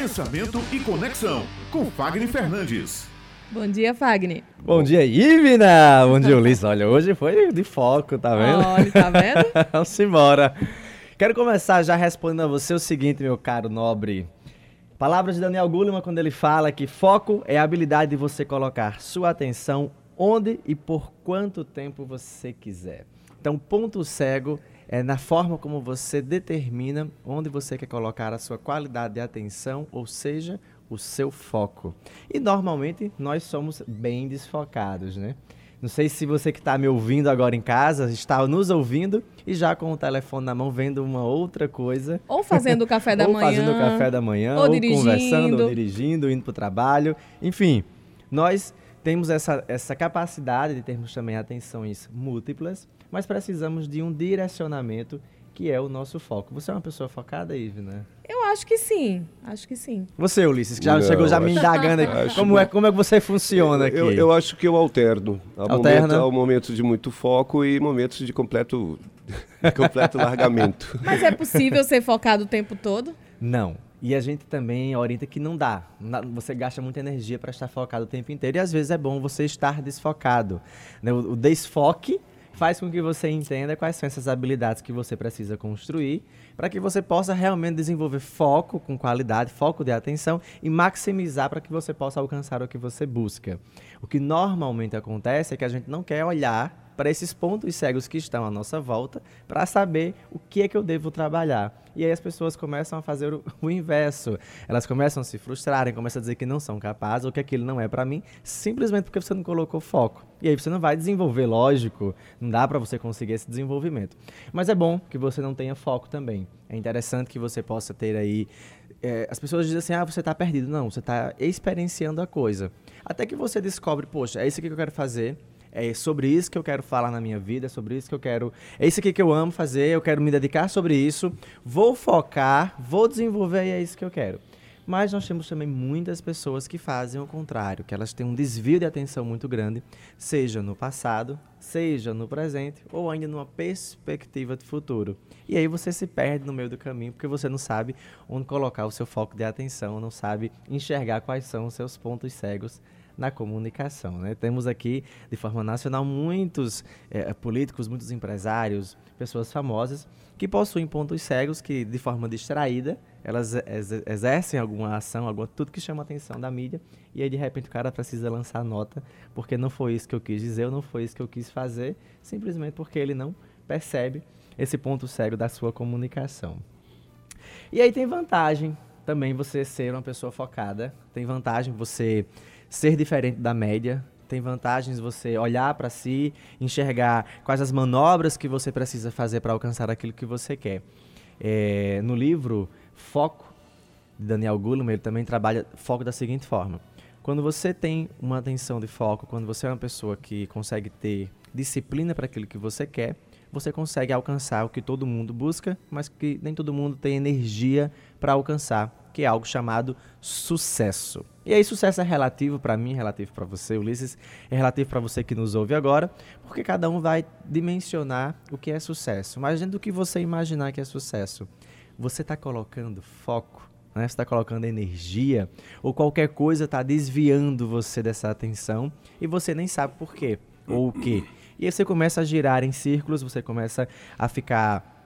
Pensamento e Conexão, com Fagner Fernandes. Bom dia, Fagner. Bom dia, Ivna! Bom dia, Ulisses. Olha, hoje foi de foco, tá vendo? Olha, tá vendo? Vamos embora. Quero começar já respondendo a você o seguinte, meu caro nobre. Palavras de Daniel Goleman quando ele fala que foco é a habilidade de você colocar sua atenção onde e por quanto tempo você quiser. Então, ponto cego é na forma como você determina onde você quer colocar a sua qualidade de atenção, ou seja, o seu foco. E normalmente nós somos bem desfocados, né? Não sei se você que está me ouvindo agora em casa está nos ouvindo e já com o telefone na mão vendo uma outra coisa. Ou fazendo o café da ou manhã. Ou fazendo o café da manhã, ou, ou dirigindo. conversando, ou dirigindo, indo para o trabalho. Enfim, nós temos essa, essa capacidade de termos também atenções múltiplas, mas precisamos de um direcionamento que é o nosso foco. Você é uma pessoa focada, Ivna? Eu acho que sim, acho que sim. Você, Ulisses, que já Não, chegou já me indagando aqui. Como é, como é que você funciona aqui? Eu, eu acho que eu alterno. Há, Alterna? momento, há momentos de muito foco e momentos de completo, de completo largamento. Mas é possível ser focado o tempo todo? Não. E a gente também orienta que não dá. Você gasta muita energia para estar focado o tempo inteiro e às vezes é bom você estar desfocado. né? O desfoque faz com que você entenda quais são essas habilidades que você precisa construir para que você possa realmente desenvolver foco com qualidade, foco de atenção e maximizar para que você possa alcançar o que você busca. O que normalmente acontece é que a gente não quer olhar para esses pontos cegos que estão à nossa volta para saber o que é que eu devo trabalhar. E aí as pessoas começam a fazer o, inverso. Elas começam a se frustrarem, começam a dizer que não são capazes ou que aquilo não é para mim, simplesmente porque você não colocou foco. E aí você não vai desenvolver, lógico, não dá para você conseguir esse desenvolvimento. Mas é bom que você não tenha foco também. É interessante que você possa ter aí é, as pessoas dizem assim, ah, você está perdido. Não, você está experienciando a coisa. Até que você descobre, poxa, é isso que eu quero fazer, é sobre isso que eu quero falar na minha vida, é sobre isso que eu quero. É isso aqui que eu amo fazer, eu quero me dedicar sobre isso, vou focar, vou desenvolver e é isso que eu quero. Mas nós temos também muitas pessoas que fazem o contrário, que elas têm um desvio de atenção muito grande, seja no passado, seja no presente ou ainda numa perspectiva de futuro. E aí você se perde no meio do caminho porque você não sabe onde colocar o seu foco de atenção, não sabe enxergar quais são os seus pontos cegos na comunicação. Né? Temos aqui, de forma nacional, muitos eh, políticos, muitos empresários, pessoas famosas que possuem pontos cegos que, de forma distraída, elas ex- exercem alguma ação, alguma, tudo que chama a atenção da mídia, e aí de repente o cara precisa lançar nota, porque não foi isso que eu quis dizer, ou não foi isso que eu quis fazer, simplesmente porque ele não percebe esse ponto cego da sua comunicação. E aí tem vantagem também você ser uma pessoa focada, tem vantagem você ser diferente da média, tem vantagens você olhar para si, enxergar quais as manobras que você precisa fazer para alcançar aquilo que você quer. É, no livro Foco, de Daniel Goleman, ele também trabalha foco da seguinte forma. Quando você tem uma atenção de foco, quando você é uma pessoa que consegue ter disciplina para aquilo que você quer, você consegue alcançar o que todo mundo busca, mas que nem todo mundo tem energia para alcançar, que é algo chamado sucesso. E aí sucesso é relativo para mim, relativo para você, Ulisses, é relativo para você que nos ouve agora, porque cada um vai dimensionar o que é sucesso. Mas dentro do que você imaginar que é sucesso, você está colocando foco, né? você está colocando energia, ou qualquer coisa está desviando você dessa atenção e você nem sabe por quê ou o quê. E aí você começa a girar em círculos, você começa a ficar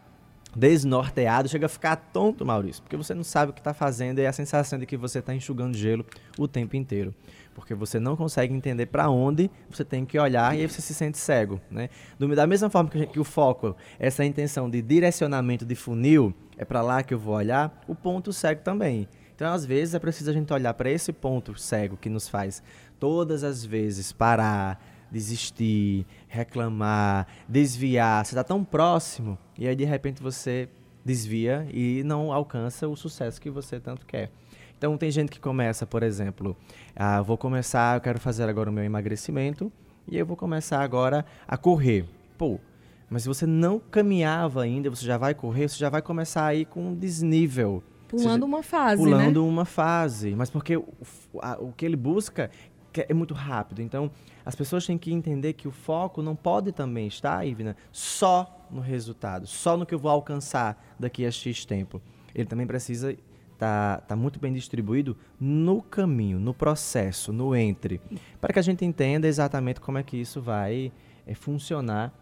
desnorteado, chega a ficar tonto, Maurício, porque você não sabe o que está fazendo e a sensação de que você está enxugando gelo o tempo inteiro. Porque você não consegue entender para onde você tem que olhar e aí você se sente cego. Né? Da mesma forma que, gente- que o foco, essa intenção de direcionamento de funil, é para lá que eu vou olhar, o ponto cego também. Então, às vezes, é preciso a gente olhar para esse ponto cego que nos faz todas as vezes parar, desistir, reclamar, desviar. Você está tão próximo e aí de repente você desvia e não alcança o sucesso que você tanto quer. Então tem gente que começa, por exemplo, ah, vou começar, eu quero fazer agora o meu emagrecimento e eu vou começar agora a correr. Pô, mas se você não caminhava ainda, você já vai correr, você já vai começar aí com um desnível. Pulando já- uma fase, pulando né? uma fase. Mas porque o, a- o que ele busca é muito rápido. Então, as pessoas têm que entender que o foco não pode também estar, Ivna, só no resultado, só no que eu vou alcançar daqui a X tempo. Ele também precisa tá, tá muito bem distribuído no caminho, no processo, no entre, para que a gente entenda exatamente como é que isso vai é, funcionar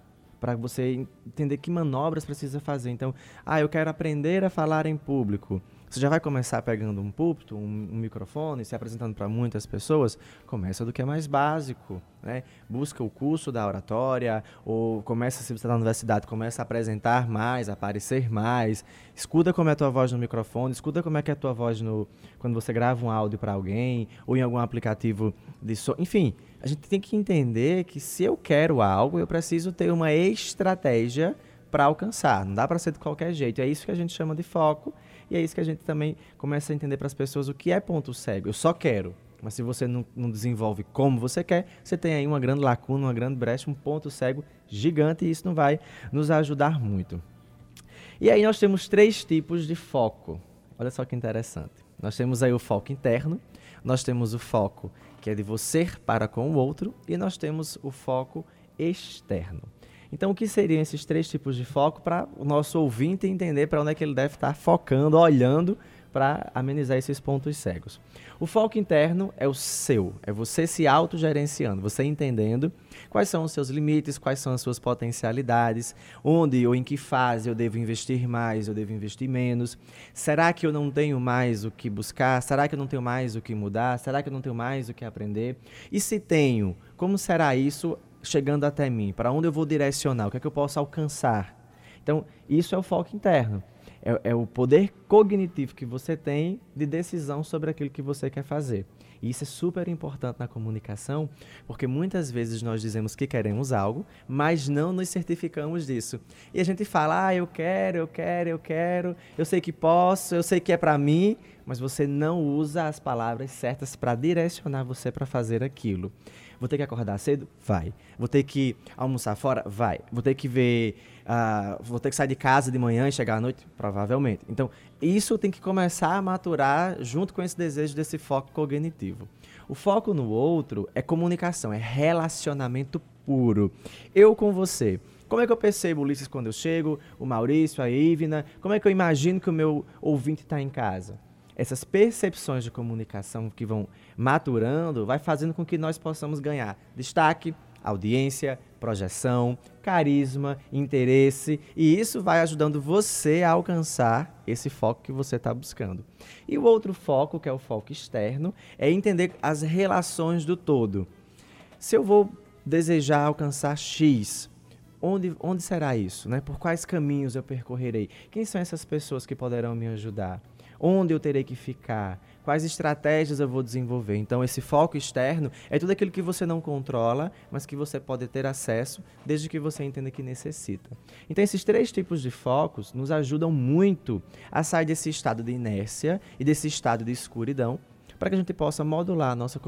para você entender que manobras precisa fazer. Então, ah, eu quero aprender a falar em público. Você já vai começar pegando um púlpito, um, um microfone, se apresentando para muitas pessoas? Começa do que é mais básico, né? Busca o curso da oratória, ou começa, se você está na universidade, começa a apresentar mais, a aparecer mais. Escuta como é a tua voz no microfone, escuta como é que é a tua voz no, quando você grava um áudio para alguém, ou em algum aplicativo de som. Enfim, a gente tem que entender que se eu quero algo, eu preciso ter uma estratégia para alcançar. Não dá para ser de qualquer jeito. É isso que a gente chama de foco e é isso que a gente também começa a entender para as pessoas o que é ponto cego. Eu só quero. Mas se você não, não, desenvolve como você quer, você tem aí uma grande lacuna, uma grande brecha, um ponto cego gigante e isso não vai nos ajudar muito. E aí nós temos três tipos de foco. Olha só que interessante. Nós temos aí o foco interno, nós temos o foco que é de você para com o outro, e nós temos o foco externo. Então, o que seriam esses três tipos de foco para o nosso ouvinte entender para onde é que ele deve estar focando, olhando para amenizar esses pontos cegos. O foco interno é o seu, é você se autogerenciando, você entendendo quais são os seus limites, quais são as suas potencialidades, onde ou em que fase eu devo investir mais, eu devo investir menos. Será que eu não tenho mais o que buscar? Será que eu não tenho mais o que mudar? Será que eu não tenho mais o que aprender? E se tenho, como será isso chegando até mim? Para onde eu vou direcionar? O que é que eu posso alcançar? Então, isso é o foco interno. É, é, o poder cognitivo que você tem de decisão sobre aquilo que você quer fazer. E isso é super importante na comunicação, porque muitas vezes nós dizemos que queremos algo, mas não nos certificamos disso. E a gente fala, ah, eu quero, eu quero, eu quero, eu sei que posso, eu sei que é para mim, mas você não usa as palavras certas para direcionar você para fazer aquilo. Vou ter que acordar cedo? Vai. Vou ter que almoçar fora? Vai. Vou ter que ver. Uh, vou ter que sair de casa de manhã e chegar à noite? Provavelmente. Então, isso tem que começar a maturar junto com esse desejo desse foco cognitivo. O foco no outro é comunicação, é relacionamento puro. Eu com você. Como é que eu percebo, Ulisses, quando eu chego, o Maurício, a Ivna? Como é que eu imagino que o meu ouvinte está em casa? Essas percepções de comunicação que vão maturando, vai fazendo com que nós possamos ganhar destaque, audiência, projeção, carisma, interesse, e isso vai ajudando você a alcançar esse foco que você está buscando. E o outro foco, que é o foco externo, é entender as relações do todo. Se eu vou desejar alcançar X, onde, onde será isso? Né? Por quais caminhos eu percorrerei? Quem são essas pessoas que poderão me ajudar? Onde eu terei que ficar, quais estratégias eu vou desenvolver. Então, esse foco externo é tudo aquilo que você não controla, mas que você pode ter acesso desde que você entenda que necessita. Então, esses três tipos de focos nos ajudam muito a sair desse estado de inércia e desse estado de escuridão para que a gente possa modular a nossa,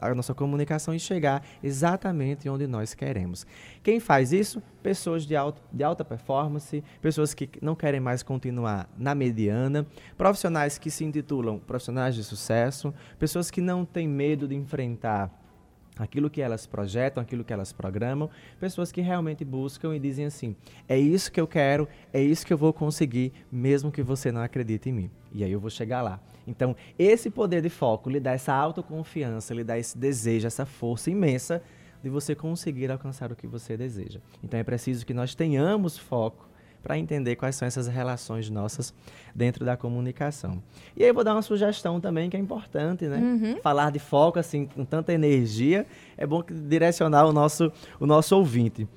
a nossa comunicação e chegar exatamente onde nós queremos. Quem faz isso? Pessoas de, alto, de alta performance, pessoas que não querem mais continuar na mediana, profissionais que se intitulam profissionais de sucesso, pessoas que não têm medo de enfrentar aquilo que elas projetam, aquilo que elas programam, pessoas que realmente buscam e dizem assim: é isso que eu quero, é isso que eu vou conseguir, mesmo que você não acredite em mim. E aí eu vou chegar lá. Então, esse poder de foco lhe dá essa autoconfiança, lhe dá esse desejo, essa força imensa de você conseguir alcançar o que você deseja. Então, é preciso que nós tenhamos foco para entender quais são essas relações nossas dentro da comunicação. E aí eu vou dar uma sugestão também que é importante, né? Uhum. Falar de foco assim com tanta energia é bom direcionar o nosso o nosso ouvinte.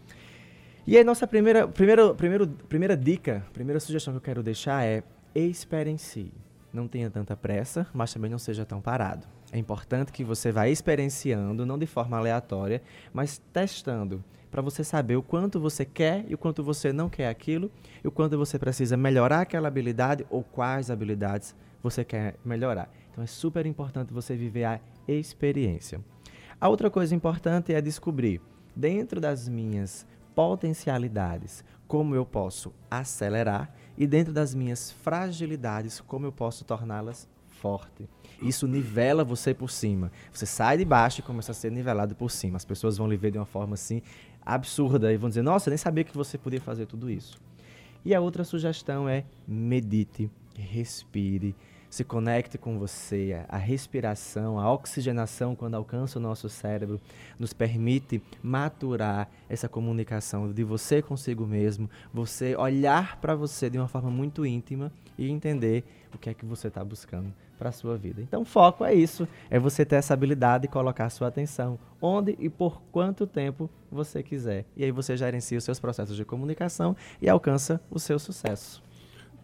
E aí nossa primeira primeira primeira primeira dica, primeira sugestão que eu quero deixar é experiencie. Não tenha tanta pressa, mas também não seja tão parado. É importante que você vá experienciando, não de forma aleatória, mas testando para você saber o quanto você quer e o quanto você não quer aquilo, e o quanto você precisa melhorar aquela habilidade ou quais habilidades você quer melhorar. Então é super importante você viver a experiência. A outra coisa importante é descobrir, dentro das minhas potencialidades, como eu posso acelerar e dentro das minhas fragilidades, como eu posso torná-las forte. Isso nivela você por cima. Você sai de baixo e começa a ser nivelado por cima. As pessoas vão lhe ver de uma forma assim absurda e vão dizer: Nossa, nem sabia que você podia fazer tudo isso. E a outra sugestão é medite, respire, se conecte com você. A respiração, a oxigenação, quando alcança o nosso cérebro, nos permite maturar essa comunicação de você consigo mesmo, você olhar para você de uma forma muito íntima e entender o que é que você está buscando para a sua vida. Então, foco é isso, é você ter essa habilidade de colocar sua atenção onde e por quanto tempo você quiser. E aí você gerencia os seus processos de comunicação e alcança o seu sucesso.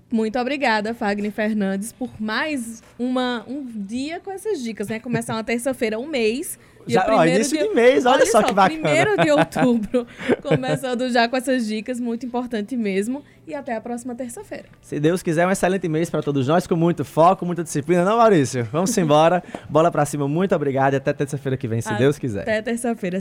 Muito obrigada, Fagner Fernandes, por mais uma, um dia com essas dicas, né? Começar uma terça-feira, um mês. Já, ó, início de, de mês, olha, olha só, só que bacana. Primeiro de outubro, começando já com essas dicas, muito importante mesmo. E até a próxima terça-feira. Se Deus quiser, um excelente mês para todos nós, com muito foco, muita disciplina, não, Maurício? Vamos embora. Bola para cima, muito obrigado e até terça-feira que vem, se a, Deus quiser. Até terça-feira.